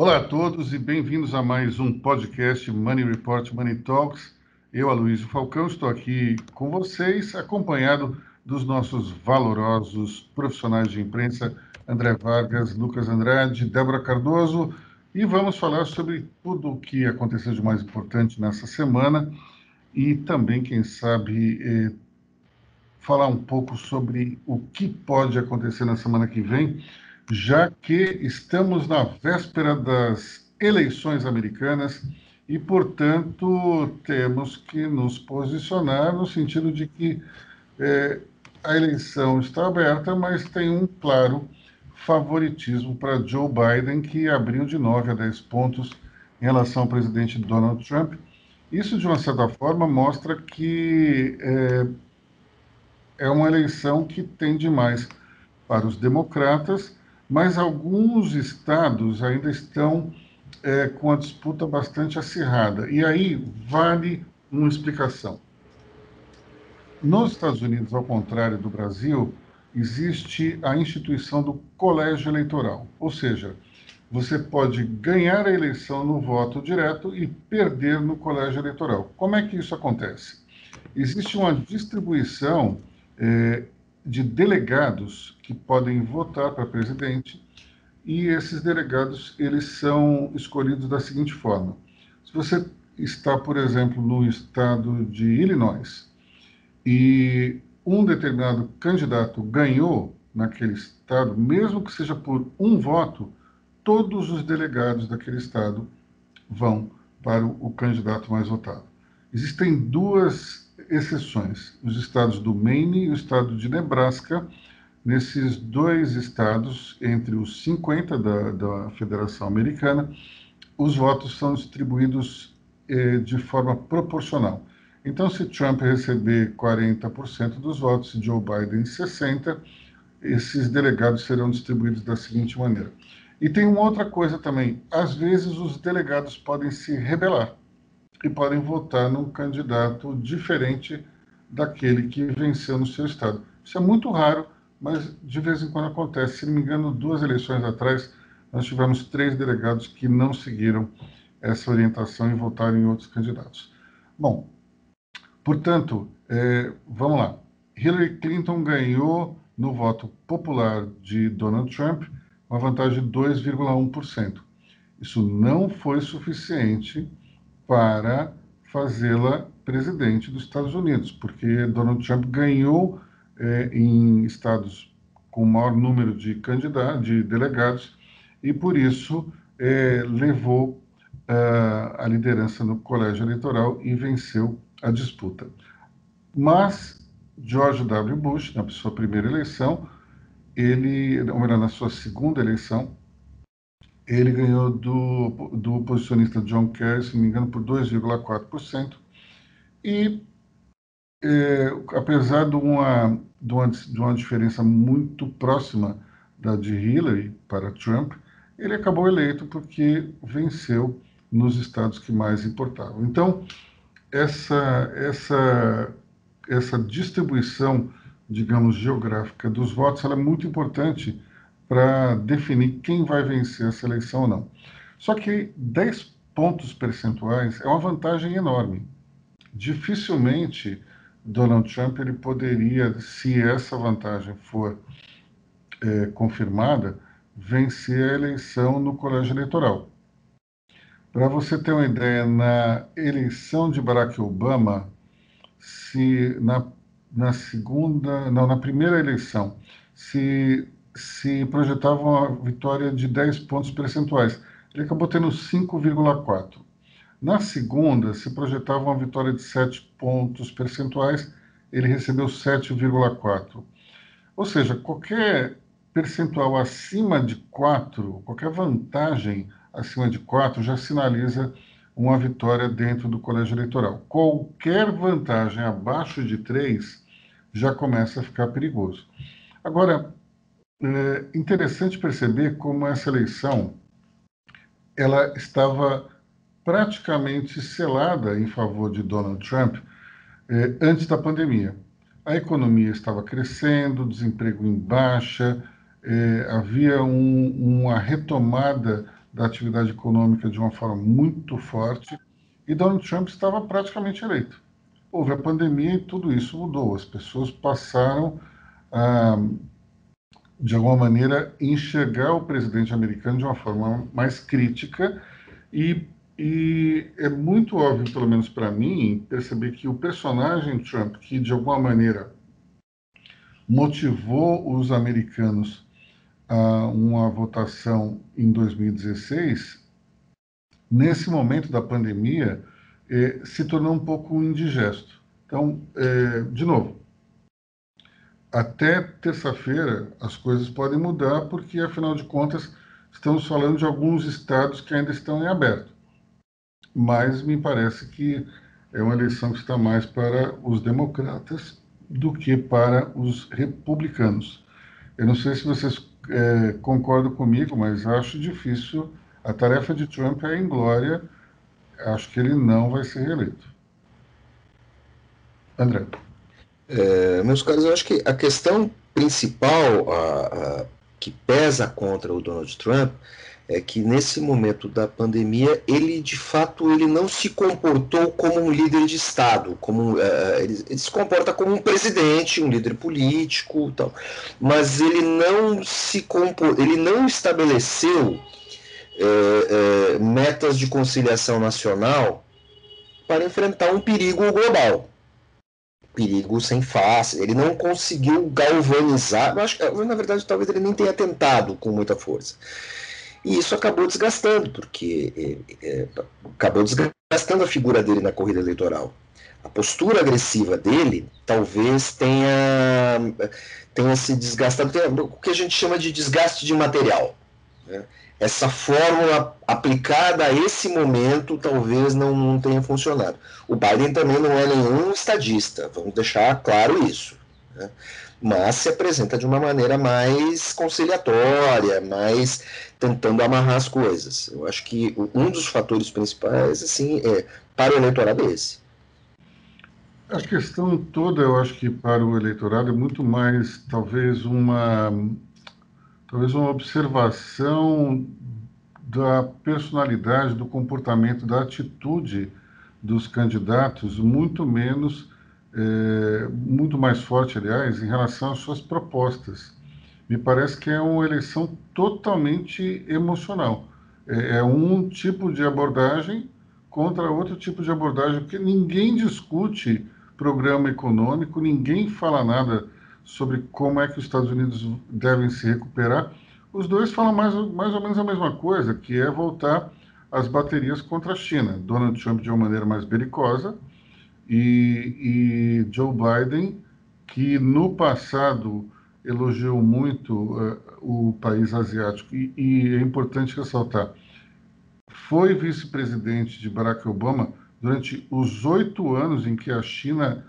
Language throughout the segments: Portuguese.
Olá a todos e bem-vindos a mais um podcast Money Report Money Talks. Eu, Aloysio Falcão, estou aqui com vocês, acompanhado dos nossos valorosos profissionais de imprensa, André Vargas, Lucas Andrade, Débora Cardoso, e vamos falar sobre tudo o que aconteceu de mais importante nessa semana e também, quem sabe, eh, falar um pouco sobre o que pode acontecer na semana que vem já que estamos na véspera das eleições americanas e, portanto, temos que nos posicionar no sentido de que é, a eleição está aberta, mas tem um claro favoritismo para Joe Biden, que abriu de 9 a 10 pontos em relação ao presidente Donald Trump. Isso, de uma certa forma, mostra que é, é uma eleição que tende mais para os democratas mas alguns estados ainda estão é, com a disputa bastante acirrada. E aí vale uma explicação. Nos Estados Unidos, ao contrário do Brasil, existe a instituição do colégio eleitoral, ou seja, você pode ganhar a eleição no voto direto e perder no colégio eleitoral. Como é que isso acontece? Existe uma distribuição é, de delegados que podem votar para presidente e esses delegados eles são escolhidos da seguinte forma: se você está, por exemplo, no estado de Illinois e um determinado candidato ganhou naquele estado, mesmo que seja por um voto, todos os delegados daquele estado vão para o candidato mais votado. Existem duas exceções, os estados do Maine e o estado de Nebraska. Nesses dois estados, entre os 50 da, da Federação Americana, os votos são distribuídos eh, de forma proporcional. Então, se Trump receber 40% dos votos e Joe Biden 60%, esses delegados serão distribuídos da seguinte maneira. E tem uma outra coisa também: às vezes os delegados podem se rebelar e podem votar num candidato diferente daquele que venceu no seu estado. Isso é muito raro, mas de vez em quando acontece. Se não me engano, duas eleições atrás, nós tivemos três delegados que não seguiram essa orientação e votaram em outros candidatos. Bom, portanto, é, vamos lá. Hillary Clinton ganhou no voto popular de Donald Trump uma vantagem de 2,1%. Isso não foi suficiente para fazê-la presidente dos Estados Unidos, porque Donald Trump ganhou é, em estados com maior número de candidatos, de delegados, e por isso é, levou uh, a liderança no colégio eleitoral e venceu a disputa. Mas George W. Bush, na sua primeira eleição, ele, ou melhor, na sua segunda eleição, ele ganhou do, do posicionista John Kerry, se não me engano, por 2,4%. E, é, apesar de uma, de, uma, de uma diferença muito próxima da de Hillary para Trump, ele acabou eleito porque venceu nos estados que mais importavam. Então, essa, essa, essa distribuição, digamos, geográfica dos votos é muito importante para definir quem vai vencer essa eleição ou não. Só que 10 pontos percentuais é uma vantagem enorme. Dificilmente Donald Trump ele poderia, se essa vantagem for é, confirmada, vencer a eleição no colégio eleitoral. Para você ter uma ideia, na eleição de Barack Obama, se na, na segunda, não, na primeira eleição, se se projetava uma vitória de 10 pontos percentuais. Ele acabou tendo 5,4. Na segunda, se projetava uma vitória de 7 pontos percentuais, ele recebeu 7,4. Ou seja, qualquer percentual acima de 4, qualquer vantagem acima de 4 já sinaliza uma vitória dentro do colégio eleitoral. Qualquer vantagem abaixo de 3 já começa a ficar perigoso. Agora, é interessante perceber como essa eleição ela estava praticamente selada em favor de Donald Trump eh, antes da pandemia. A economia estava crescendo, desemprego em baixa, eh, havia um, uma retomada da atividade econômica de uma forma muito forte e Donald Trump estava praticamente eleito. Houve a pandemia e tudo isso mudou. As pessoas passaram a, de alguma maneira, enxergar o presidente americano de uma forma mais crítica e, e é muito óbvio, pelo menos para mim, perceber que o personagem Trump, que de alguma maneira motivou os americanos a uma votação em 2016, nesse momento da pandemia, eh, se tornou um pouco indigesto. Então, eh, de novo, até terça-feira as coisas podem mudar, porque afinal de contas estamos falando de alguns estados que ainda estão em aberto. Mas me parece que é uma eleição que está mais para os democratas do que para os republicanos. Eu não sei se vocês é, concordam comigo, mas acho difícil. A tarefa de Trump é glória. Acho que ele não vai ser reeleito. André. É, meus caros, eu acho que a questão principal a, a, que pesa contra o Donald Trump é que nesse momento da pandemia ele de fato ele não se comportou como um líder de estado, como uh, ele, ele, se comporta como um presidente, um líder político, tal, mas ele não se ele não estabeleceu uh, uh, metas de conciliação nacional para enfrentar um perigo global perigo sem face. Ele não conseguiu galvanizar. Eu acho que, na verdade, talvez ele nem tenha tentado com muita força. E isso acabou desgastando, porque é, é, acabou desgastando a figura dele na corrida eleitoral. A postura agressiva dele talvez tenha, tenha se desgastado, tenha, o que a gente chama de desgaste de material. Né? Essa fórmula aplicada a esse momento talvez não, não tenha funcionado. O Biden também não é nenhum estadista, vamos deixar claro isso. Né? mas se apresenta de uma maneira mais conciliatória, mais tentando amarrar as coisas. Eu acho que um dos fatores principais, assim, é para o eleitorado é esse. A questão toda, eu acho que para o eleitorado é muito mais, talvez uma, talvez uma observação da personalidade, do comportamento, da atitude dos candidatos, muito menos é, muito mais forte, aliás, em relação às suas propostas. Me parece que é uma eleição totalmente emocional. É, é um tipo de abordagem contra outro tipo de abordagem, porque ninguém discute programa econômico, ninguém fala nada sobre como é que os Estados Unidos devem se recuperar. Os dois falam mais, mais ou menos a mesma coisa, que é voltar as baterias contra a China. Donald Trump de uma maneira mais belicosa, e, e Joe Biden, que no passado elogiou muito uh, o país asiático, e, e é importante ressaltar, foi vice-presidente de Barack Obama durante os oito anos em que a China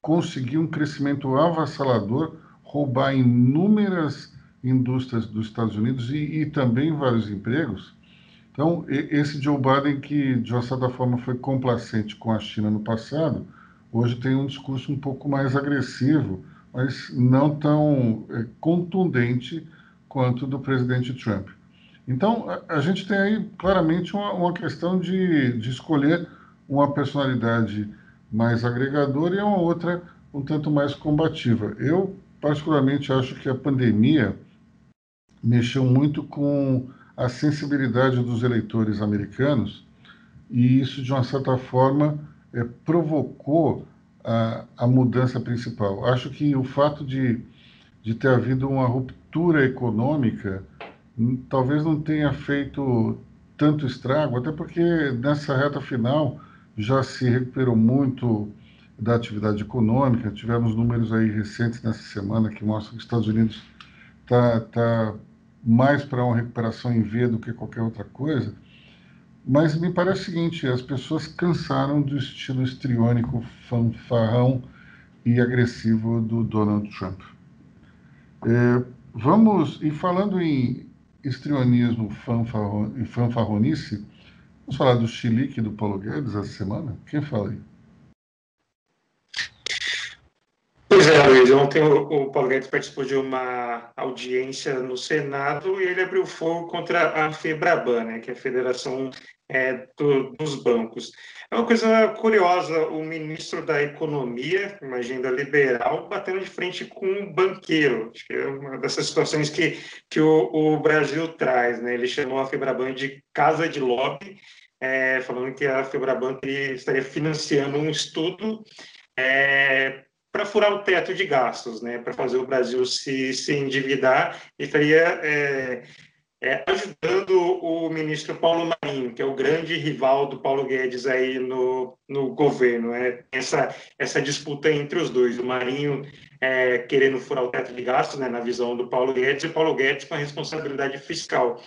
conseguiu um crescimento avassalador, roubar inúmeras indústrias dos Estados Unidos e, e também vários empregos. Então, esse Joe Biden, que de uma certa forma foi complacente com a China no passado, hoje tem um discurso um pouco mais agressivo, mas não tão é, contundente quanto do presidente Trump. Então, a, gente tem aí claramente uma, uma questão de, de escolher uma personalidade mais agregadora e uma outra um tanto mais combativa. Eu, particularmente, acho que a pandemia mexeu muito com a sensibilidade dos eleitores americanos e isso, de uma certa forma, é, provocou a, a, mudança principal. Acho que o fato de, de ter havido uma ruptura econômica hum, talvez não tenha feito tanto estrago, até porque nessa reta final já se recuperou muito da atividade econômica. Tivemos números aí recentes nessa semana que mostram que os Estados Unidos está tá mais para uma recuperação em V do que qualquer outra coisa. Mas me parece o seguinte: as pessoas cansaram do estilo estriônico, fanfarrão e agressivo do Donald Trump. É, vamos, e falando em estrionismo fanfarron, e fanfarronice, vamos falar do chilique do Paulo Guedes essa semana? Quem fala aí? Pois é, Luiz, ontem o, Paulo Guedes participou de uma audiência no Senado e ele abriu fogo contra a FEBRABAN, né, que é a Federação é, do, dos Bancos. É uma coisa curiosa, o ministro da Economia, uma agenda liberal, batendo de frente com um banqueiro. Acho que é uma dessas situações que, que o, o Brasil traz. Né? Ele chamou a FEBRABAN de casa de lobby, é, falando que a FEBRABAN estaria financiando um estudo é, para furar o teto de gastos, né, para fazer o Brasil se, se endividar, e estaria é, é, ajudando o ministro Paulo Marinho, que é o grande rival do Paulo Guedes aí no, no governo. É, essa, essa disputa entre os dois, o Marinho é, querendo furar o teto de gastos, né, na visão do Paulo Guedes, e o Paulo Guedes com a responsabilidade fiscal.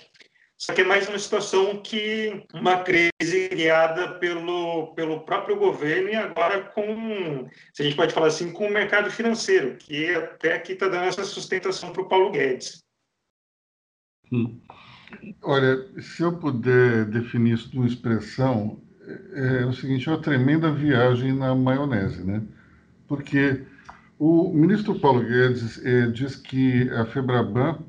Só que é mais uma situação que uma crise criada pelo, pelo próprio governo e agora com, se a gente pode falar assim, com o mercado financeiro, que até aqui está dando essa sustentação para o Paulo Guedes. Hum. Olha, se eu puder definir isso numa expressão, é, é o seguinte, é uma tremenda viagem na maionese, né? Porque o ministro Paulo Guedes é, diz que a Febraban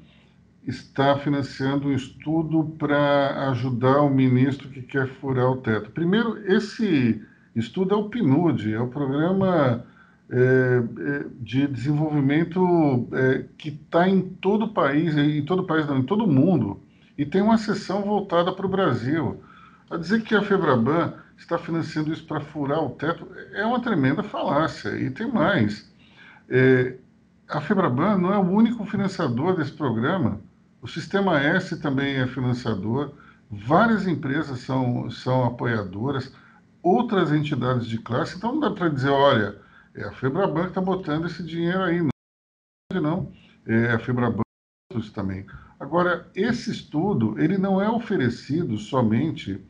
está financiando um estudo para ajudar o ministro que quer furar o teto. Primeiro, esse estudo é o PNUD, é o Programa é, é, de Desenvolvimento é, que está em todo o país, em todo o país, não, em todo o mundo, e tem uma sessão voltada para o Brasil. A dizer que a Febraban está financiando isso para furar o teto é uma tremenda falácia. E tem mais. É, a Febraban não é o único financiador desse programa. O Sistema S também é financiador, várias empresas são, são apoiadoras, outras entidades de classe. Então não dá para dizer, olha, é a Febraban que está botando esse dinheiro aí. Não, não. é a Febraban também. Agora, esse estudo ele não é oferecido somente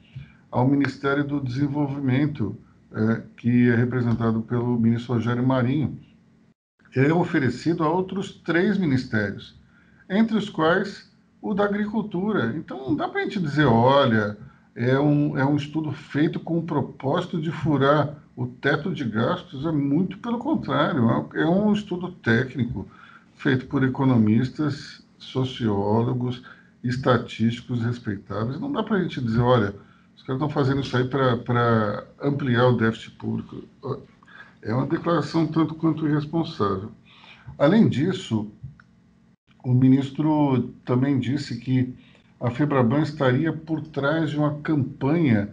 ao Ministério do Desenvolvimento, é, que é representado pelo ministro Rogério Marinho. É oferecido a outros três ministérios entre os quais o da agricultura. Então, não dá para a gente dizer, olha, é um, é um estudo feito com o propósito de furar o teto de gastos, é muito pelo contrário, é, é um estudo técnico feito por economistas, sociólogos, estatísticos respeitáveis. Não dá para a gente dizer, olha, os caras estão fazendo isso aí para ampliar o déficit público. É uma declaração tanto quanto irresponsável. Além disso, o ministro também disse que a Febraban estaria por trás de uma campanha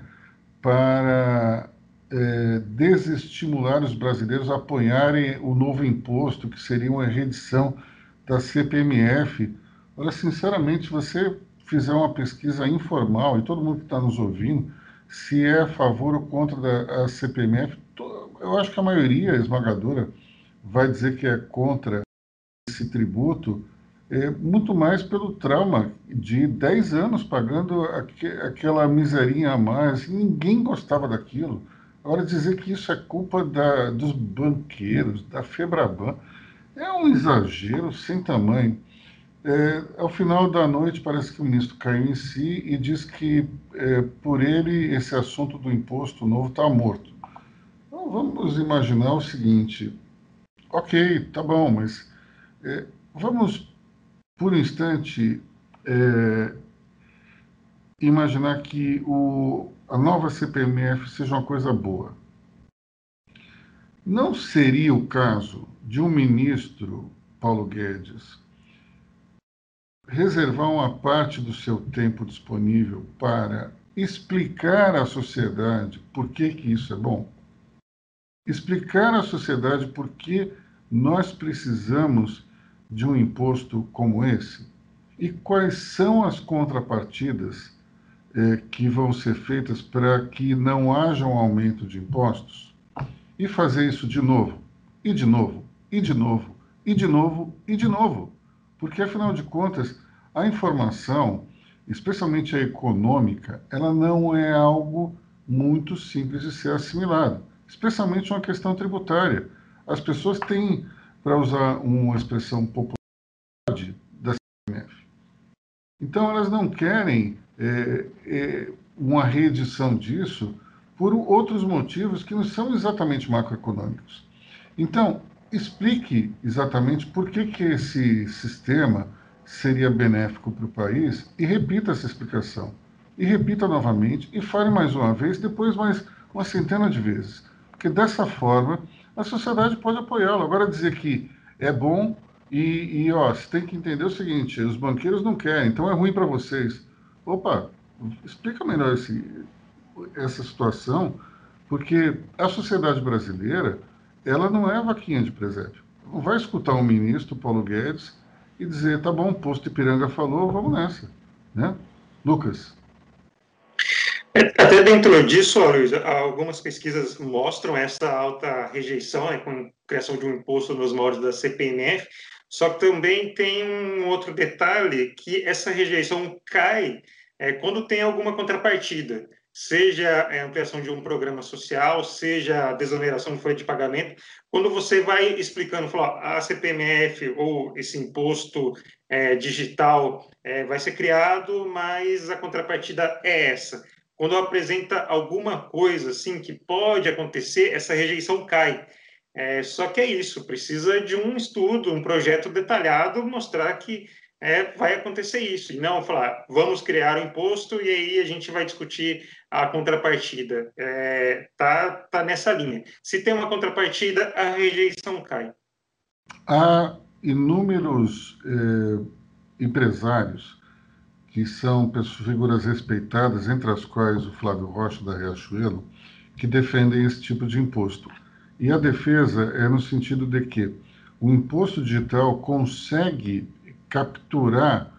para é, desestimular os brasileiros a apoiarem o novo imposto, que seria uma redição da CPMF. Olha, sinceramente, você fizer uma pesquisa informal, e todo mundo que está nos ouvindo, se é a favor ou contra da CPMF, eu acho que a maioria esmagadora vai dizer que é contra esse tributo, é, muito mais pelo trauma de 10 anos pagando aqu aquela miserinha a mais. Ninguém gostava daquilo. Agora, dizer que isso é culpa da, dos banqueiros, da Febraban, é um exagero sem tamanho. É, ao final da noite, parece que o ministro caiu em si e diz que, é, por ele, esse assunto do imposto novo está morto. Então, vamos imaginar o seguinte: ok, tá bom, mas é, vamos por instante, é, imaginar que o, a nova CPMF seja uma coisa boa. Não seria o caso de um ministro, Paulo Guedes, reservar uma parte do seu tempo disponível para explicar à sociedade por que, que isso é bom? Explicar à sociedade por que nós precisamos de um imposto como esse? E quais são as contrapartidas eh, que vão ser feitas para que não haja um aumento de impostos? E fazer isso de novo, e de novo, e de novo, e de novo, e de novo. Porque, afinal de contas, a informação, especialmente a econômica, ela não é algo muito simples de ser assimilado, especialmente uma questão tributária. As pessoas têm para usar uma expressão popular da CMF. Então, elas não querem é, é, uma reedição disso por outros motivos que não são exatamente macroeconômicos. Então, explique exatamente por que, que esse sistema seria benéfico para o país e repita essa explicação. E repita novamente e fale mais uma vez, depois mais uma centena de vezes. Porque dessa forma a sociedade pode apoiá-lo. Agora dizer que é bom e, e, ó, você tem que entender o seguinte: os banqueiros não querem, então é ruim para vocês. Opa, explica melhor esse, essa situação, porque a sociedade brasileira ela não é vaquinha de presépio. Não vai escutar um ministro, Paulo Guedes, e dizer, tá bom, o posto Ipiranga falou, vamos nessa. Né? Lucas. Até dentro disso, Luiz, algumas pesquisas mostram essa alta rejeição né, com a criação de um imposto nos moldes da CPMF, só que também tem um outro detalhe, que essa rejeição cai é, quando tem alguma contrapartida seja a ampliação de um programa social, seja a desoneração de folha de pagamento, quando você vai explicando, fala, a CPMF ou esse imposto é, digital é, vai ser criado, mas a contrapartida é essa. Quando apresenta alguma coisa assim que pode acontecer, essa rejeição cai. É, só que é isso, precisa de um estudo, um projeto detalhado, mostrar que é, vai acontecer isso. E não falar, vamos criar o um imposto e aí a gente vai discutir a contrapartida. É, tá, tá nessa linha. Se tem uma contrapartida, a rejeição cai. Há inúmeros é, empresários que são pessoas, figuras respeitadas, entre as quais o Flávio Rocha da Riachuelo, que defendem esse tipo de imposto. E a defesa é no sentido de que o imposto digital consegue capturar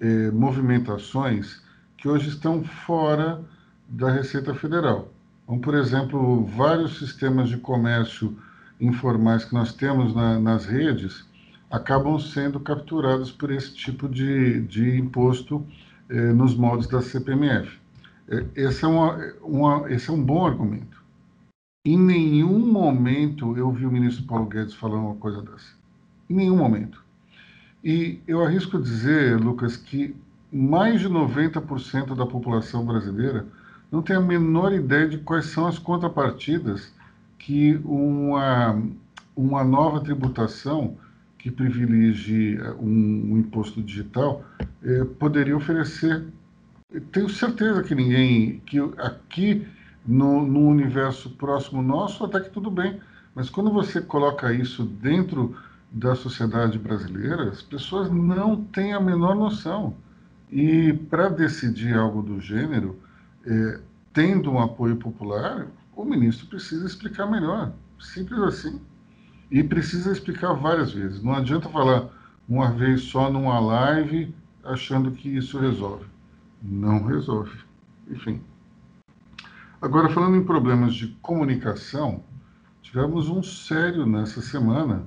eh, movimentações que hoje estão fora da Receita Federal. Então, por exemplo, vários sistemas de comércio informais que nós temos na, nas redes acabam sendo capturados por esse tipo de, de imposto eh, nos moldes da CPMF. Eh, esse, é uma, uma, esse é um bom argumento. Em nenhum momento eu vi o ministro Paulo Guedes falando uma coisa dessa. Em nenhum momento. E eu arrisco dizer, Lucas, que mais de 90% da população brasileira não tem a menor ideia de quais são as contrapartidas que uma, uma nova tributação que privilegie eh, um, um imposto digital eh, poderia oferecer. Tenho certeza que ninguém, que aqui no, no universo próximo nosso, até que tudo bem, mas quando você coloca isso dentro da sociedade brasileira, as pessoas não têm a menor noção. E para decidir algo do gênero, é, tendo um apoio popular, o ministro precisa explicar melhor. Simples assim. E precisa explicar várias vezes. Não adianta falar uma vez só numa live achando que isso resolve. Não resolve. Enfim. Agora, falando em problemas de comunicação, tivemos um sério nessa semana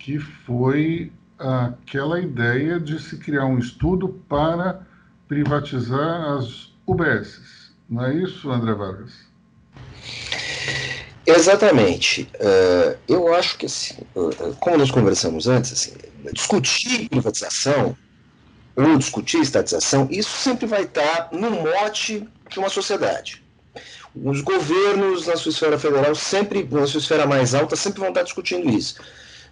que foi aquela ideia de se criar um estudo para privatizar as UBSs. Não é isso, André Vargas? Exatamente. Uh, eu acho que, assim, uh, como nós conversamos antes, assim, discutir privatização ou discutir estatização, isso sempre vai estar no mote de uma sociedade. Os governos na sua esfera federal, sempre, na sua esfera mais alta, sempre vão estar discutindo isso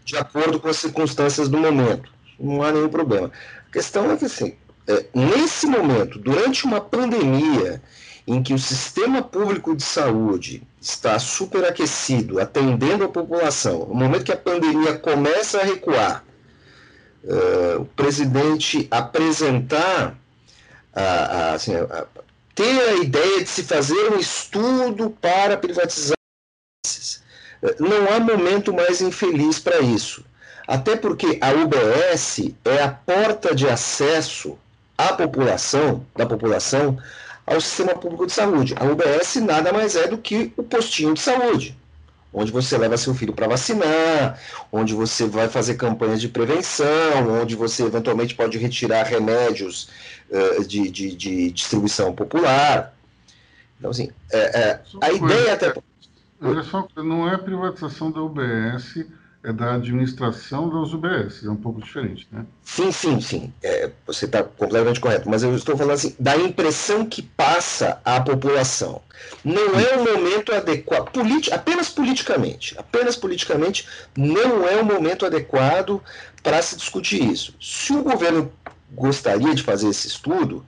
de acordo com as circunstâncias do momento. Não há nenhum problema. A questão é que, assim, é, nesse momento, durante uma pandemia, em que o sistema público de saúde está superaquecido, atendendo a população, no momento que a pandemia começa a recuar, uh, o presidente apresentar, a, a, assim, a, ter a ideia de se fazer um estudo para privatizar não há momento mais infeliz para isso. Até porque a UBS é a porta de acesso à população, da população, ao sistema público de saúde. A UBS nada mais é do que o postinho de saúde, onde você leva seu filho para vacinar, onde você vai fazer campanhas de prevenção, onde você eventualmente pode retirar remédios uh, de, de, de, distribuição popular. Então, assim, é, é, a ideia até. Olha só, não é a privatização da UBS é da administração das UBS, é um pouco diferente, né? Sim, sim, sim. É, você está completamente correto, mas eu estou falando assim, da impressão que passa à população. Não é o momento adequado, politi apenas politicamente, apenas politicamente, não é o momento adequado para se discutir isso. Se o governo gostaria de fazer esse estudo,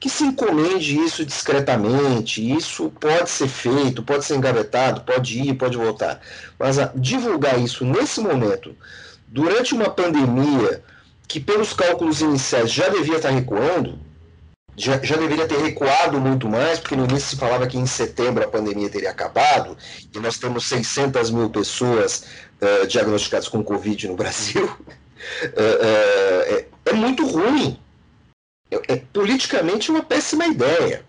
que se encomende isso discretamente, isso pode ser feito, pode ser engavetado, pode ir, pode voltar. Mas a, divulgar isso nesse momento, durante uma pandemia que, pelos cálculos iniciais, já devia estar recuando, já, já deveria ter recuado muito mais, porque no início se falava que em setembro a pandemia teria acabado, e nós temos 600 mil pessoas uh, diagnosticadas com Covid no Brasil. Uh, uh, é, é muito ruim é, é politicamente uma péssima ideia.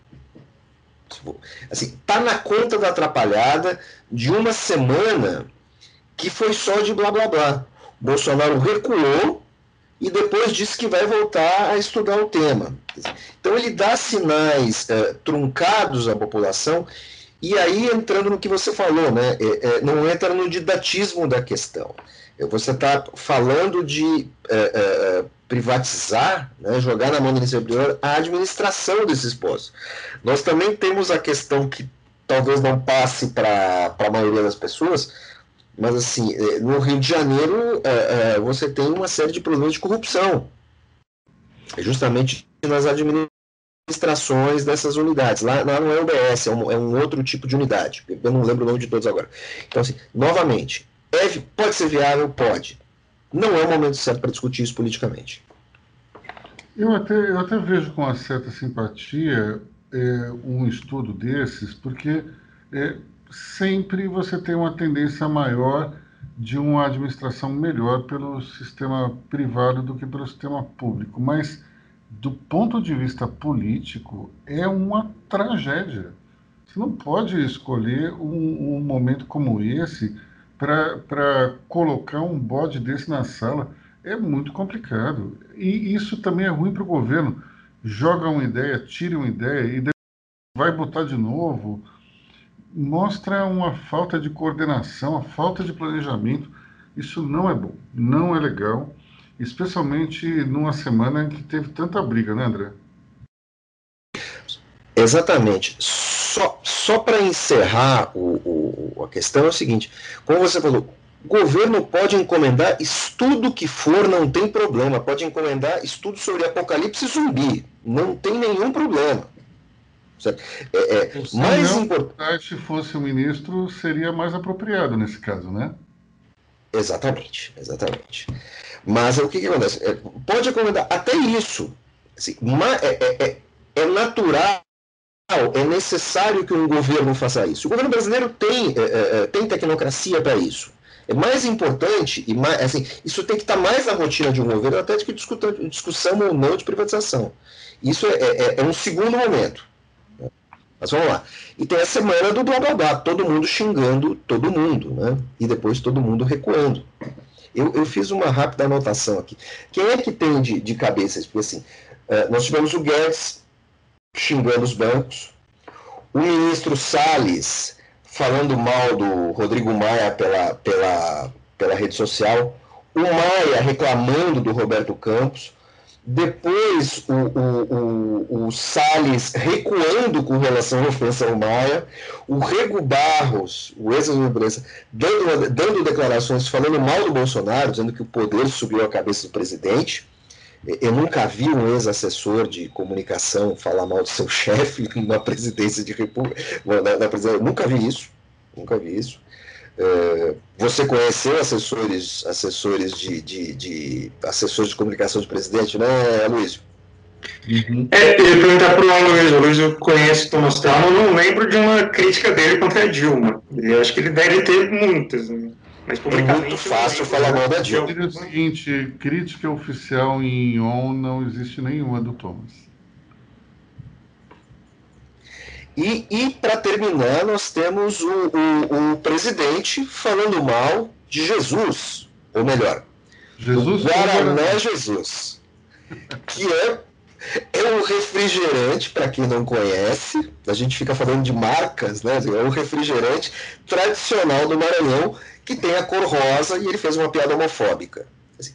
Assim, tá na conta da atrapalhada de uma semana que foi só de blá blá blá. Bolsonaro recuou e depois disse que vai voltar a estudar o tema. Então ele dá sinais é, truncados à população e aí entrando no que você falou, né, é, é, não entra no didatismo da questão. Você está falando de é, é, privatizar, né, jogar na mão do Superior a administração desses postos. Nós também temos a questão que talvez não passe para a maioria das pessoas, mas assim, é, no Rio de Janeiro é, é, você tem uma série de problemas de corrupção, justamente nas administrações dessas unidades. Lá, lá não é UBS, é um, é um outro tipo de unidade. Eu não lembro o nome de todos agora. Então, assim, novamente, é, pode ser viável? Pode. Não é o momento certo para discutir isso politicamente. Eu até, eu até vejo com uma certa simpatia é, um estudo desses, porque é, sempre você tem uma tendência maior de uma administração melhor pelo sistema privado do que pelo sistema público. Mas, do ponto de vista político, é uma tragédia. Você não pode escolher um, um momento como esse para colocar um bode desse na sala é muito complicado. E isso também é ruim para o governo. Joga uma ideia, tira uma ideia e vai botar de novo. Mostra uma falta de coordenação, a falta de planejamento. Isso não é bom, não é legal, especialmente numa semana em que teve tanta briga, né, André? Exatamente. Só, só para encerrar o, o, a questão é o seguinte: como você falou, o governo pode encomendar estudo que for, não tem problema. Pode encomendar estudo sobre apocalipse zumbi, não tem nenhum problema. É, é, mais importante, se fosse o ministro, seria mais apropriado nesse caso, né? Exatamente, exatamente. Mas o que, que acontece? É, pode encomendar até isso. Assim, é, é, é, é natural é necessário que um governo faça isso. O governo brasileiro tem, é, é, tem tecnocracia para isso. É mais importante, e mais, assim, isso tem que estar mais na rotina de um governo até do que discussão ou não de privatização. Isso é, é, é, um segundo momento. Mas vamos lá. E tem a semana do blá blá blá, todo mundo xingando todo mundo, né? E depois todo mundo recuando. Eu, eu fiz uma rápida anotação aqui. Quem é que tem de, de cabeça Porque assim, uh, nós tivemos o Guedes xingando os bancos, o ministro Salles falando mal do Rodrigo Maia pela, pela, pela rede social, o Maia reclamando do Roberto Campos, depois o, o, o, o Salles recuando com relação à ofensa ao Maia, o Rego Barros, o ex-imprensa, dando, dando declarações falando mal do Bolsonaro, dizendo que o poder subiu à cabeça do presidente. Eu nunca vi um ex-assessor de comunicação falar mal do seu chefe na presidência de república. Na, na presidência, nunca vi isso. Nunca vi isso. É, você conheceu assessores, assessores de, de, de, assessores de comunicação de presidente, né, Luiz? Uhum. É, eu ia perguntar para o Aloysio. O Aloysio conhece Thomas Talma, não lembro de uma crítica dele contra a Dilma. Eu acho que ele deve ter muitas. Né? Mas publicamente. Muito fácil falar mal da Dilma. É o seguinte: crítica oficial em ON não existe nenhuma do Thomas. E, e para terminar, nós temos o, o, o, presidente falando mal de Jesus, ou melhor, Jesus do Guaraná Jesus, que é É um refrigerante, para quem não conhece, a gente fica falando de marcas, né? É um refrigerante tradicional do Maranhão que tem a cor rosa e ele fez uma piada homofóbica. Assim,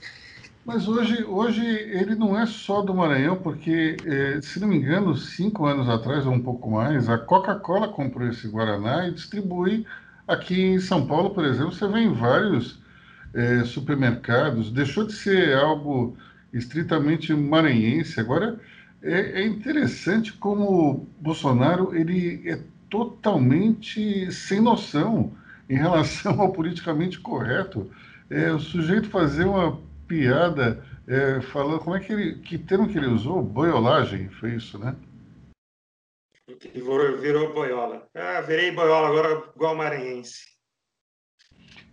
mas hoje, hoje ele não é só do Maranhão, porque, eh, se não me engano, cinco anos atrás ou um pouco mais, a Coca-Cola comprou esse Guaraná e distribui aqui em São Paulo, por exemplo. Você vê em vários eh, supermercados. Deixou de ser algo estritamente maranhense. Agora, é, é interessante como Bolsonaro ele é totalmente sem noção em relação ao politicamente correto. É, o sujeito fazer uma piada é, falando como é que ele que termo que ele usou boiolagem foi isso né virou, virou boiola ah virei boiola agora igual maranhense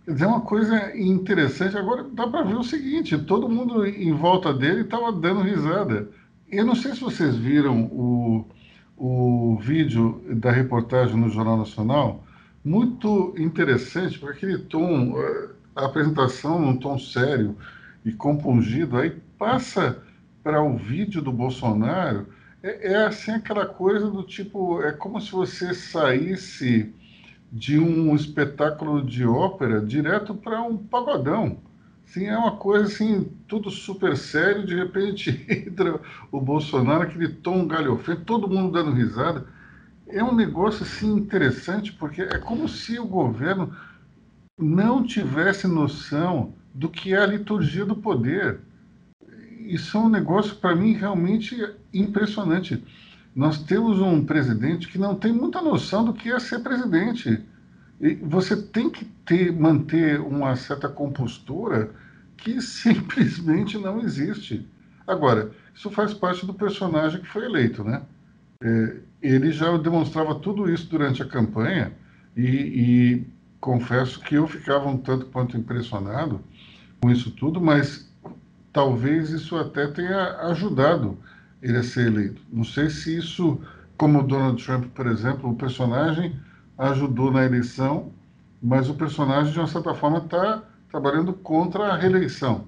Quer dizer, uma coisa interessante. Agora dá para ver o seguinte: todo mundo em volta dele estava dando risada. Eu não sei se vocês viram o, o vídeo da reportagem no Jornal Nacional, muito interessante, porque aquele tom, eh, a apresentação num tom sério, e compungido, aí passa para o vídeo do Bolsonaro, é, é, assim aquela coisa do tipo, é como se você saísse de um espetáculo de ópera direto para um pagodão. Sim, é uma coisa assim, tudo super sério, de repente entra o Bolsonaro, aquele tom galhofento, todo mundo dando risada. É um negócio assim interessante, porque é como se o governo não tivesse noção do que é a liturgia do poder. Isso é um negócio, para mim, realmente impressionante. Nós temos um presidente que não tem muita noção do que é ser presidente. E você tem que ter, manter uma certa compostura que simplesmente não existe. Agora, isso faz parte do personagem que foi eleito, né? É, ele já demonstrava tudo isso durante a campanha e, e confesso que eu ficava um tanto quanto impressionado com isso tudo, mas talvez isso até tenha ajudado ele a ser eleito. Não sei se isso, como Donald Trump, por exemplo, o personagem ajudou na eleição, mas o personagem, de uma certa forma, está trabalhando contra a reeleição.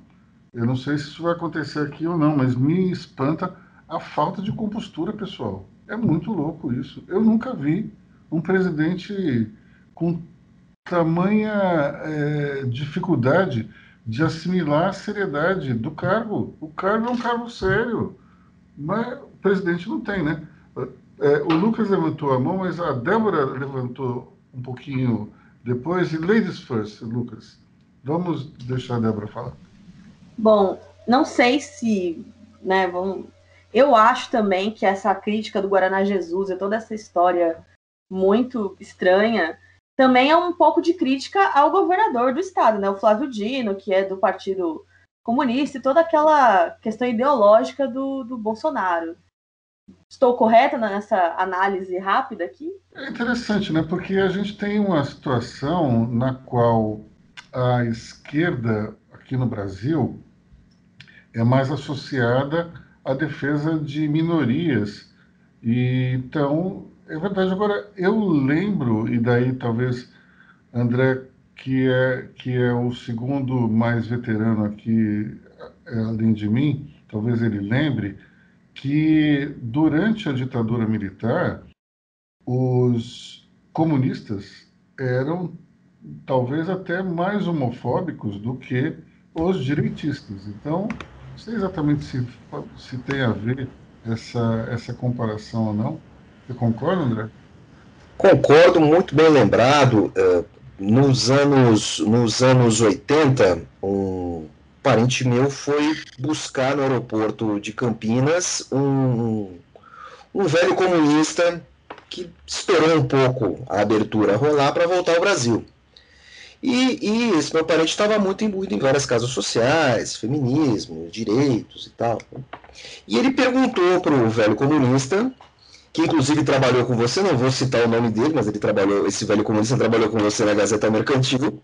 Eu não sei se isso vai acontecer aqui ou não, mas me espanta a falta de compostura, pessoal. É muito louco isso. Eu nunca vi um presidente com tamanha é, dificuldade de assimilar a seriedade do cargo. O cargo é um cargo sério, mas o presidente não tem, né? É, o Lucas levantou a mão, mas a Débora levantou um pouquinho depois. E ladies first, Lucas. Vamos deixar a Débora falar. Bom, não sei se, né, vamos... eu acho também que essa crítica do Guaraná Jesus e toda essa história muito estranha também é um pouco de crítica ao governador do estado, né, o Flávio Dino, que é do Partido Comunista, e toda aquela questão ideológica do, do Bolsonaro. Estou correta nessa análise rápida aqui? É interessante, né? Porque a gente tem uma situação na qual a esquerda aqui no Brasil é mais associada à defesa de minorias. E então é verdade. Agora, eu lembro, e daí talvez André, que é, que é o segundo mais veterano aqui, é, além de mim, talvez ele lembre, que durante a ditadura militar, os comunistas eram talvez até mais homofóbicos do que os direitistas. Então, não sei exatamente se, se tem a ver essa, essa comparação ou não. Você concorda, André? Concordo, muito bem lembrado. Nos, anos, nos anos 80, um parente meu foi buscar no aeroporto de Campinas um, um velho comunista que esperou um pouco a abertura rolar para voltar ao Brasil. E, e, esse meu parente estava muito imbuído em várias causas sociais, feminismo, direitos e tal. E ele perguntou para o velho comunista que inclusive trabalhou com você, não vou citar o nome dele, mas ele trabalhou, esse velho comunista trabalhou com você na Gazeta Mercantil.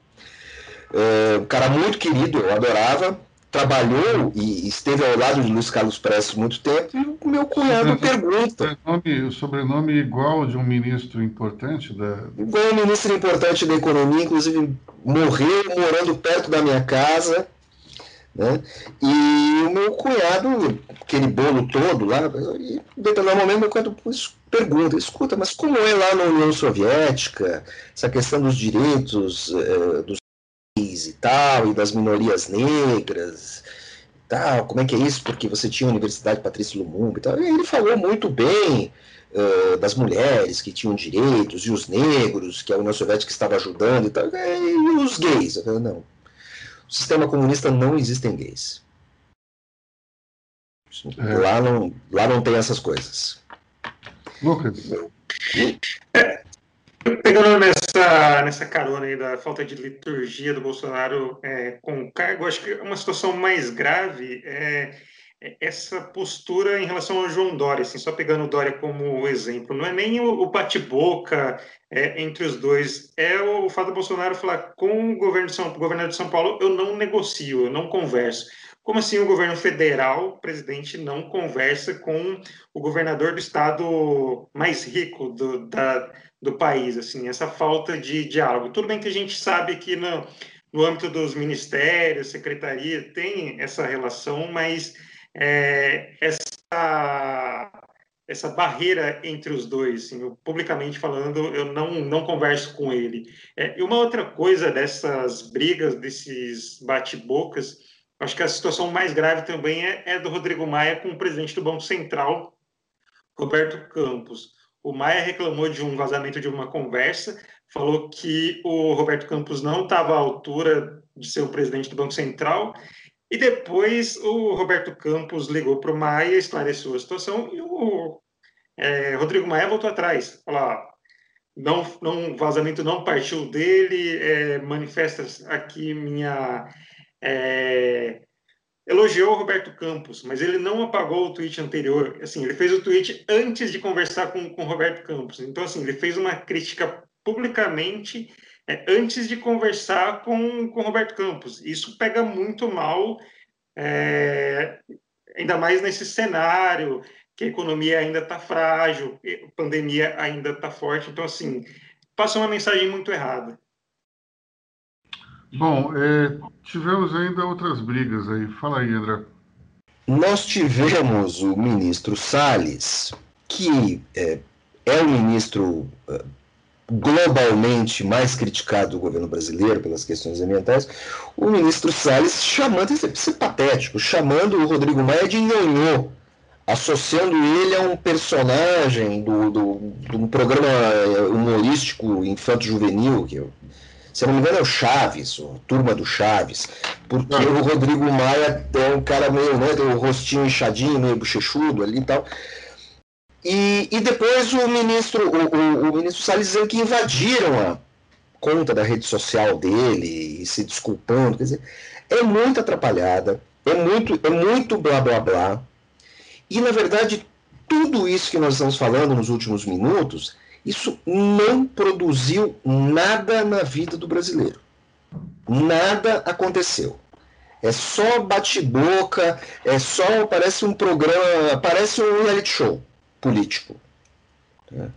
É, um cara muito querido, eu adorava. Trabalhou e esteve ao lado de Luiz Carlos Prestes muito tempo, e o meu cunhado pergunta. Sobrenome, o sobrenome igual de um ministro importante da. Igual um ministro importante da economia, inclusive morreu morando perto da minha casa. Né? E o meu cunhado, aquele bolo todo lá, em determinado momento, meu cunhado pergunta, escuta, mas como é lá na União Soviética, essa questão dos direitos eh, dos gays e tal, e das minorias negras, tal, como é que é isso? Porque você tinha a Universidade Patrícia Lumumba e tal. E ele falou muito bem uh, das mulheres que tinham direitos, e os negros, que a União Soviética estava ajudando e tal, e os gays. Eu falei, não, no sistema comunista não existem gays. É. Lá, não, lá não tem essas coisas. Lucas. É, pegando nessa, nessa carona aí da falta de liturgia do Bolsonaro é, com o cargo, acho que uma situação mais grave é essa postura em relação ao João Dória, assim, só pegando o Dória como exemplo, não é nem o, bate-boca é, entre os dois, é o, fato do Bolsonaro falar com o governo de São, governador de São Paulo, eu não negocio, eu não converso. Como assim o governo federal, o presidente, não conversa com o governador do estado mais rico do, da, do país? Assim, essa falta de diálogo. Tudo bem que a gente sabe que no, no âmbito dos ministérios, secretaria, tem essa relação, mas é, essa essa barreira entre os dois, assim, eu, publicamente falando, eu não, não converso com ele. É, e uma outra coisa dessas brigas, desses bate-bocas, acho que a situação mais grave também é, é, do Rodrigo Maia com o presidente do Banco Central, Roberto Campos. O Maia reclamou de um vazamento de uma conversa, falou que o Roberto Campos não estava à altura de ser o presidente do Banco Central e depois o Roberto Campos ligou para o Maia, esclareceu a situação e o é, Rodrigo Maia voltou atrás. Falar, não, não, vazamento não partiu dele, é, manifesta aqui minha. É, elogiou o Roberto Campos, mas ele não apagou o tweet anterior. Assim, ele fez o tweet antes de conversar com o Roberto Campos. Então, assim, ele fez uma crítica publicamente é, antes de conversar com, com Roberto Campos. Isso pega muito mal, é, ainda mais nesse cenário que a economia ainda está frágil, a pandemia ainda está forte. Então, assim, passa uma mensagem muito errada. Bom, é, tivemos ainda outras brigas aí. Fala aí, André. Nós tivemos o ministro Salles, que é, é o ministro é, globalmente mais criticado do governo brasileiro pelas questões ambientais, o ministro Salles chamando, isso é patético, chamando o Rodrigo Maia de nhonhô, associando ele a um personagem do, do, de um programa humorístico infanto-juvenil, que se não me engano é o Chaves, o Turma do Chaves, porque o Rodrigo Maia é um cara meio, né, tem o rostinho inchadinho, meio bochechudo ali e tal, e, e depois o ministro, o, o, o ministro Salles dizendo que invadiram a conta da rede social dele e se desculpando. Quer dizer, é muito atrapalhada, é muito, é muito blá blá blá. E na verdade, tudo isso que nós estamos falando nos últimos minutos, isso não produziu nada na vida do brasileiro. Nada aconteceu. É só bate-boca, é só, parece um programa, parece um reality show político. Né?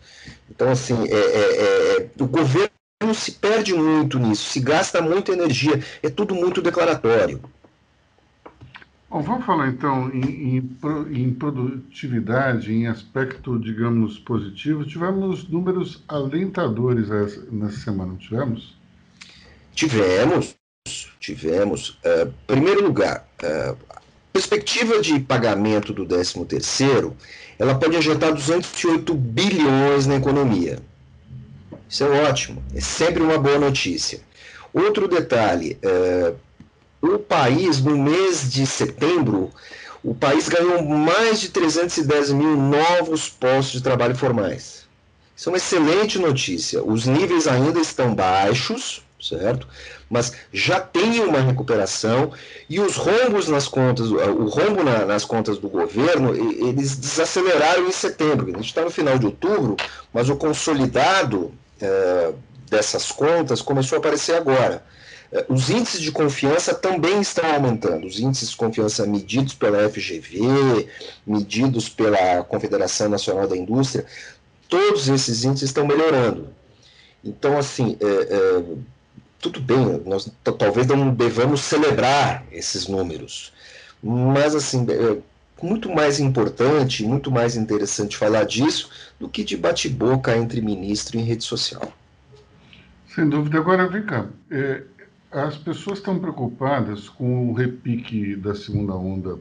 Então, assim, é, é, é, o governo se perde muito nisso, se gasta muita energia, é tudo muito declaratório. Bom, vamos falar então em, em, em, produtividade, em aspecto, digamos, positivo. Tivemos números alentadores nessa semana, não tivemos? Tivemos, tivemos. Uh, primeiro lugar, uh, perspectiva de pagamento do 13 terceiro ela pode injetar 208 bilhões na economia. Isso é ótimo, é sempre uma boa notícia. Outro detalhe: é, o país, no mês de setembro, o país ganhou mais de 310 mil novos postos de trabalho formais. Isso é uma excelente notícia. Os níveis ainda estão baixos, certo? Mas já tem uma recuperação e os rombos nas contas, o rombo na, nas contas do governo, eles desaceleraram em setembro. A gente está no final de outubro, mas o consolidado é, dessas contas começou a aparecer agora. É, os índices de confiança também estão aumentando. Os índices de confiança medidos pela FGV, medidos pela Confederação Nacional da Indústria, todos esses índices estão melhorando. Então, assim, é, é, tudo bem, nós talvez não devamos celebrar esses números, mas assim, é muito mais importante, muito mais interessante falar disso do que de bate-boca entre ministro em rede social. Sem dúvida. Agora, vem cá, é, as pessoas estão preocupadas com o repique da segunda onda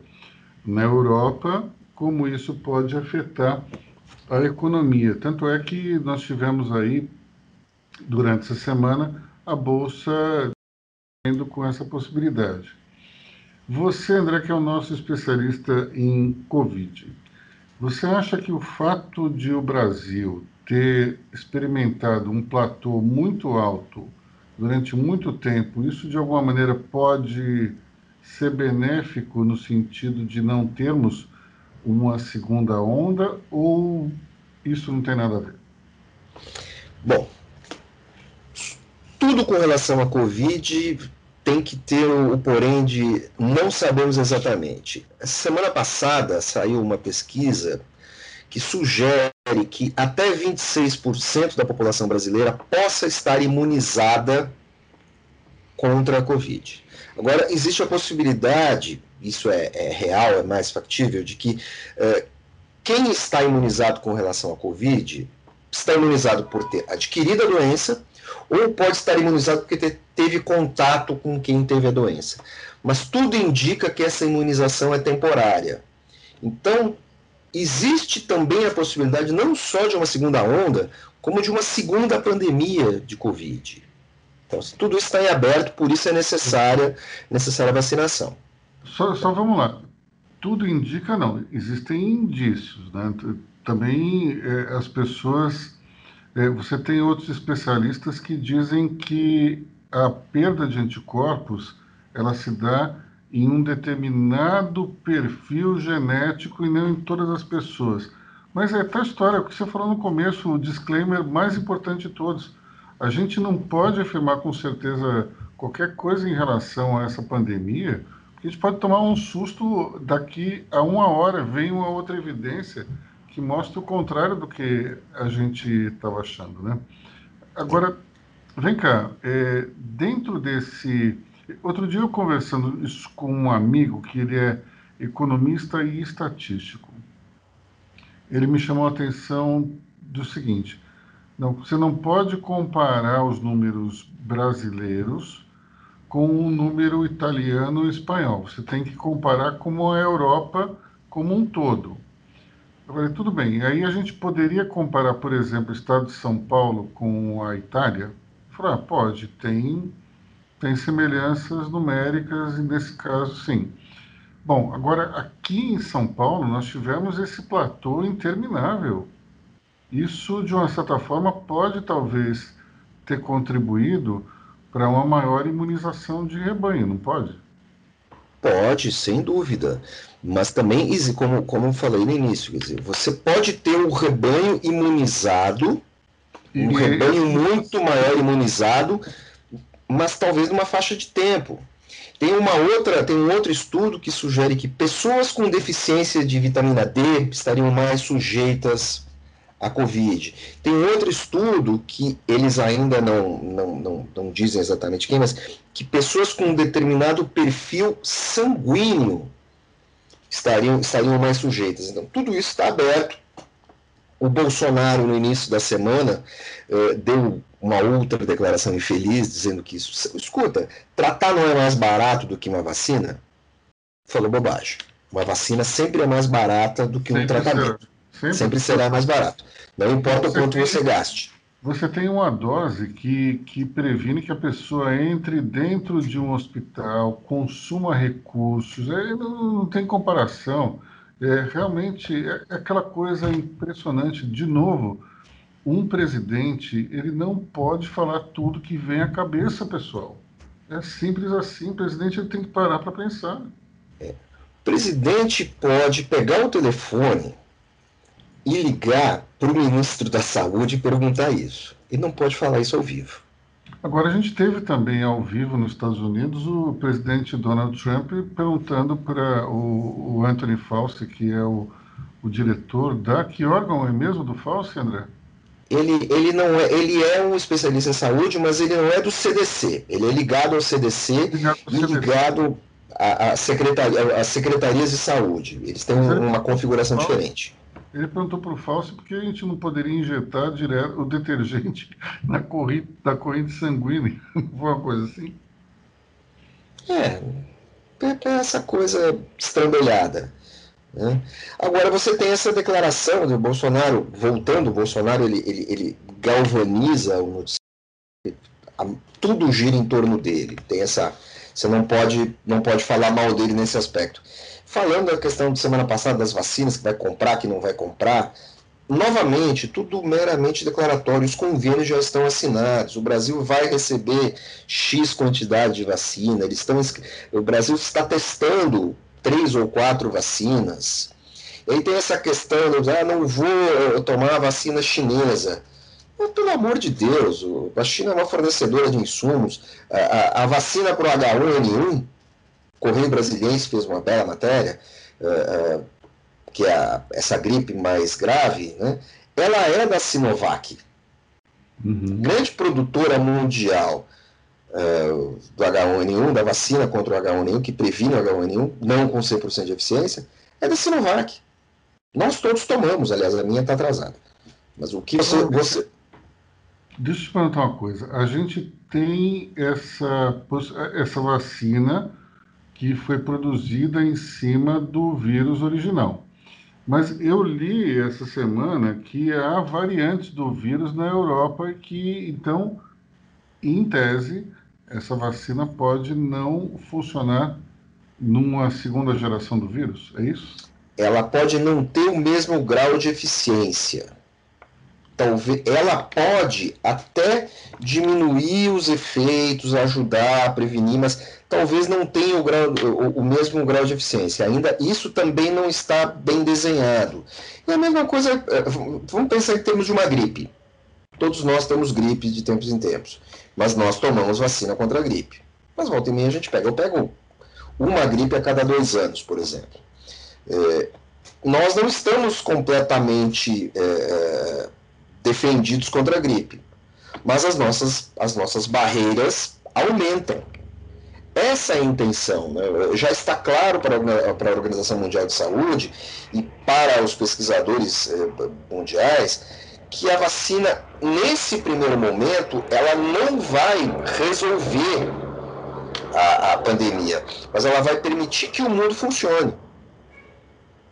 na Europa, como isso pode afetar a economia. Tanto é que nós tivemos aí, durante essa semana, a Bolsa indo com essa possibilidade. Você, André, que é o nosso especialista em Covid, você acha que o fato de o Brasil ter experimentado um platô muito alto durante muito tempo, isso de alguma maneira pode ser benéfico no sentido de não termos uma segunda onda ou isso não tem nada a ver? Bom, tudo com relação à Covid tem que ter o, porém de não sabemos exatamente. Semana passada saiu uma pesquisa que sugere que até 26% da população brasileira possa estar imunizada contra a Covid. Agora, existe a possibilidade, isso é, é real, é mais factível, de que é, quem está imunizado com relação à Covid está imunizado por ter adquirido a doença ou pode estar imunizado porque te, teve contato com quem teve a doença. Mas tudo indica que essa imunização é temporária. Então, existe também a possibilidade não só de uma segunda onda, como de uma segunda pandemia de Covid. Então, tudo isso está em aberto, por isso é necessária, necessária vacinação. Só, só vamos lá. Tudo indica, não. Existem indícios. Né? Também é, as pessoas. É, você tem outros especialistas que dizem que a perda de anticorpos ela se dá em um determinado perfil genético e não em todas as pessoas. Mas é a história, o que você falou no começo, o disclaimer mais importante de todos. A gente não pode afirmar com certeza qualquer coisa em relação a essa pandemia, porque a gente pode tomar um susto daqui a uma hora, vem uma outra evidência que mostra o contrário do que a gente estava achando, né? Agora, vem cá, é, dentro desse Outro dia eu conversando isso com um amigo que ele é economista e estatístico. Ele me chamou a atenção do seguinte: não, você não pode comparar os números brasileiros com o número italiano e espanhol. Você tem que comparar como a Europa como um todo. Tudo bem. Aí a gente poderia comparar, por exemplo, o estado de São Paulo com a Itália? Falar, ah, pode, tem tem semelhanças numéricas, e nesse caso, sim. Bom, agora aqui em São Paulo nós tivemos esse platô interminável. Isso, de uma certa forma, pode talvez ter contribuído para uma maior imunização de rebanho, não pode? Pode, sem dúvida. Mas também, como, como eu falei no início, quer dizer, você pode ter um rebanho imunizado, um e rebanho muito maior imunizado, mas talvez numa faixa de tempo. Tem uma outra, tem um outro estudo que sugere que pessoas com deficiência de vitamina D estariam mais sujeitas à Covid. Tem outro estudo que eles ainda não, não, não, não dizem exatamente quem, mas que pessoas com um determinado perfil sanguíneo estariam, estariam mais sujeitas. Então, tudo isso está aberto. O Bolsonaro, no início da semana, eh, deu uma outra declaração infeliz dizendo que isso. Escuta, tratar não é mais barato do que uma vacina? Falou bobagem. Uma vacina sempre é mais barata do que um sempre tratamento. Será. Sempre, sempre será mais barato. Não importa o quanto você gaste. Você tem uma dose que, que previne que a pessoa entre dentro de um hospital, consuma recursos, é, não, não tem comparação. É, realmente é, é aquela coisa impressionante. De novo, um presidente ele não pode falar tudo que vem à cabeça, pessoal. É simples assim. O presidente ele tem que parar para pensar. É. O presidente pode pegar o telefone e ligar para o ministro da Saúde e perguntar isso. Ele não pode falar isso ao vivo. Agora, a gente teve também ao vivo nos Estados Unidos o presidente Donald Trump perguntando para o, o Anthony Fauci, que é o, o diretor da. Que órgão é mesmo do Fauci, André? ele, ele não é, ele é um especialista em saúde, mas ele não é do CDC. Ele é ligado ao CDC e ligado às secretaria, secretarias de saúde. Eles têm uma configuração diferente. Ele perguntou para o Fausto por que a gente não poderia injetar direto o detergente na corrente, na corrente sanguínea. Uma coisa assim? É, é essa coisa estrambelhada. Né? Agora você tem essa declaração do Bolsonaro, voltando, o Bolsonaro ele, ele, ele galvaniza o noticiário, tudo gira em torno dele. Tem essa, você não pode, não pode falar mal dele nesse aspecto. Falando da questão de semana passada das vacinas que vai comprar, que não vai comprar, novamente, tudo meramente declaratório. Os convênios já estão assinados. O Brasil vai receber X quantidade de vacina. Eles estão, o Brasil está testando três ou quatro vacinas. E aí tem essa questão de, ah, não vou eh, tomar a vacina chinesa. Pelo amor de Deus, a China é uma fornecedora de insumos. A, a, a vacina para o H1N1, Correio Brasiliense fez uma bela matéria, uh, que é a, essa gripe mais grave, né? ela é da Sinovac. Uhum. Grande produtora mundial uh, do H1N1, da vacina contra o H1N1, que previne o H1N1, não com 100% de eficiência, é da Sinovac. Nós todos tomamos, aliás, a minha está atrasada. Mas o que você, você. Deixa eu te perguntar uma coisa. A gente tem essa, essa vacina que foi produzida em cima do vírus original. Mas eu li essa semana que há variantes do vírus na Europa e que, então, em tese, essa vacina pode não funcionar numa segunda geração do vírus, é isso? Ela pode não ter o mesmo grau de eficiência. Talvez ela pode até diminuir os efeitos, ajudar a prevenir, mas talvez não tenha o, grau, o, o mesmo grau de eficiência. Ainda isso também não está bem desenhado. E a mesma coisa, é, vamos pensar em termos de uma gripe. Todos nós temos gripe de tempos em tempos. Mas nós tomamos vacina contra a gripe. Mas volta e meia a gente pega, eu pego uma gripe a cada dois anos, por exemplo. É, nós não estamos completamente é, defendidos contra a gripe, mas as nossas, as nossas barreiras aumentam. Essa é a intenção. Né? Já está claro para a Organização Mundial de Saúde e para os pesquisadores é, mundiais que a vacina, nesse primeiro momento, ela não vai resolver a, a pandemia, mas ela vai permitir que o mundo funcione.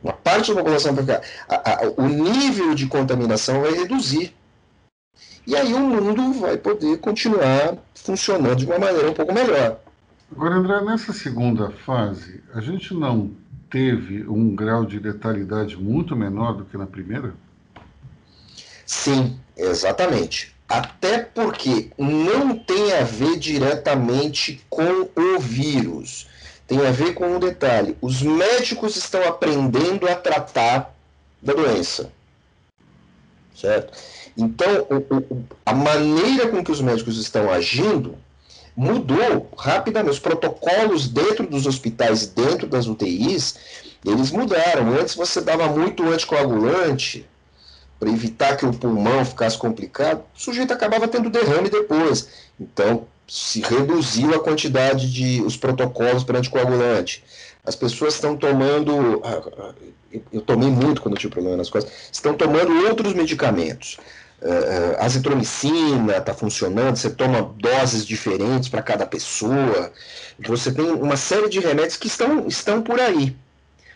Uma parte da população vai ficar. A, a, o nível de contaminação vai reduzir. E aí o mundo vai poder continuar funcionando de uma maneira um pouco melhor. Agora, André, nessa segunda fase, a gente não teve um grau de letalidade muito menor do que na primeira? Sim, exatamente. Até porque não tem a ver diretamente com o vírus. Tem a ver com um detalhe: os médicos estão aprendendo a tratar da doença. Certo? Então, o, o, a maneira com que os médicos estão agindo mudou rapidamente. Os protocolos dentro dos hospitais, dentro das UTIs, eles mudaram. Antes você dava muito anticoagulante, para evitar que o pulmão ficasse complicado, o sujeito acabava tendo derrame depois. Então, se reduziu a quantidade de os protocolos para anticoagulante. As pessoas estão tomando, ah, ah, eu tomei muito quando eu tive problema nas costas, estão tomando outros medicamentos. Uh, azitromicina está funcionando, você toma doses diferentes para cada pessoa. Você tem uma série de remédios que estão, estão por aí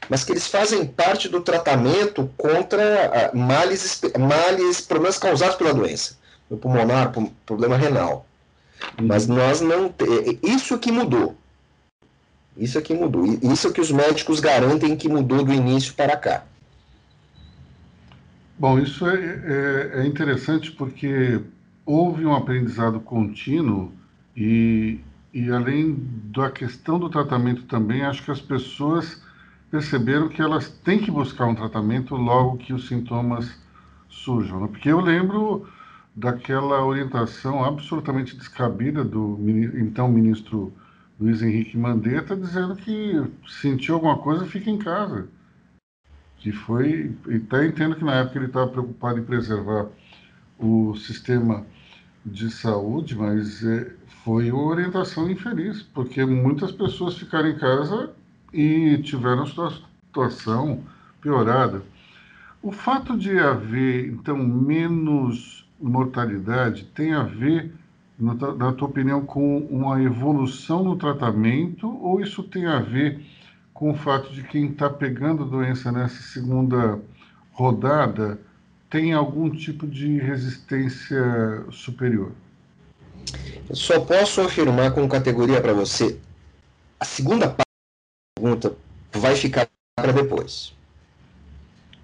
mas que eles fazem parte do tratamento contra ah, males, males problemas causados pela doença, no pulmonar, problema renal. Mas nós não. Isso que mudou. Isso é que mudou. Isso é que os médicos garantem que mudou do início para cá. Bom, isso é, é, é interessante porque houve um aprendizado contínuo e, e além da questão do tratamento também, acho que as pessoas perceberam que elas têm que buscar um tratamento logo que os sintomas surjam. Né? Porque eu lembro daquela orientação absolutamente descabida do então ministro Luiz Henrique Mandetta dizendo que sentiu alguma coisa, fica em casa. Que foi, até entendo que na época ele estava preocupado em preservar o sistema de saúde, mas é, foi uma orientação infeliz, porque muitas pessoas ficaram em casa e tiveram sua situação piorada. O fato de haver, então, menos mortalidade tem a ver, na tua opinião, com uma evolução no tratamento ou isso tem a ver com o fato de quem está pegando doença nessa segunda rodada tem algum tipo de resistência superior? Eu só posso afirmar com categoria para você. A segunda parte da pergunta vai ficar para depois.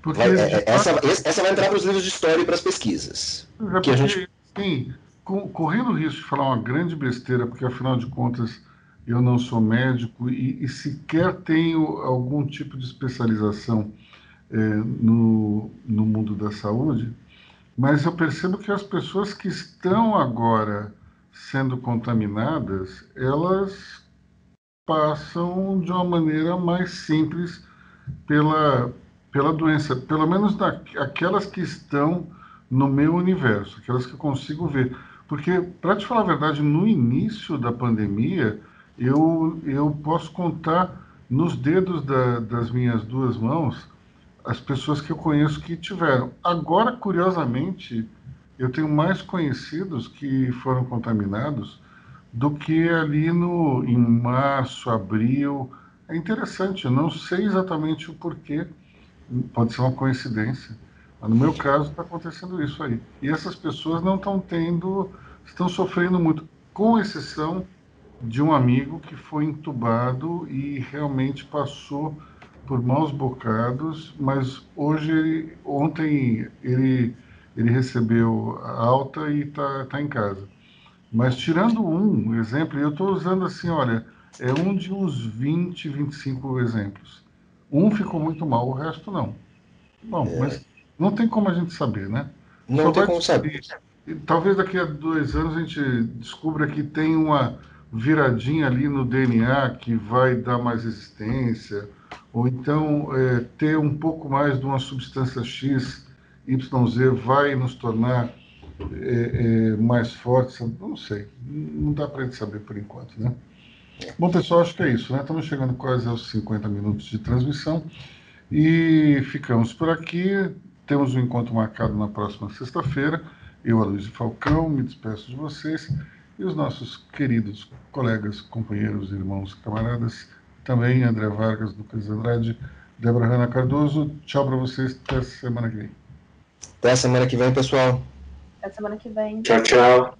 Vai, é, essa, essa vai entrar para os livros de história e para as pesquisas. É porque, gente... sim, correndo o risco de falar uma grande besteira, porque afinal de contas eu não sou médico e, e sequer tenho algum tipo de especialização é, no, no mundo da saúde, mas eu percebo que as pessoas que estão agora sendo contaminadas, elas passam de uma maneira mais simples pela, pela doença, pelo menos da, aquelas que estão no meu universo, aquelas que eu consigo ver. Porque, para te falar a verdade, no início da pandemia, eu, eu posso contar nos dedos da, das minhas duas mãos as pessoas que eu conheço que tiveram. Agora, curiosamente, eu tenho mais conhecidos que foram contaminados do que ali no em março, abril. É interessante, eu não sei exatamente o porquê, pode ser uma coincidência. Mas no meu caso está acontecendo isso aí. E essas pessoas não estão tendo, estão sofrendo muito, com exceção de um amigo que foi entubado e realmente passou por maus bocados, mas hoje, ontem, ele, ele recebeu alta e está tá em casa. Mas tirando um exemplo, eu estou usando assim, olha, é um de uns 20, 25 exemplos. Um ficou muito mal, o resto não. Bom, é. mas não tem como a gente saber, né? Não Só tem como saber. Talvez daqui a dois anos a gente descubra que tem uma viradinha ali no DNA que vai dar mais resistência, ou então é, ter um pouco mais de uma substância X, YZ vai nos tornar é, é, mais fortes, não sei, não dá para a gente saber por enquanto, né? Bom, pessoal, acho que é isso, né? Estamos chegando quase aos 50 minutos de transmissão e ficamos por aqui. Temos um encontro marcado na próxima sexta-feira. Eu, Aloysio Falcão, me despeço de vocês e os nossos queridos colegas, companheiros, irmãos, camaradas, também André Vargas, Lucas Andrade, Débora Rana Cardoso. Tchau para vocês, até semana que vem. Até semana que vem, pessoal. Até semana que vem. Tchau, tchau.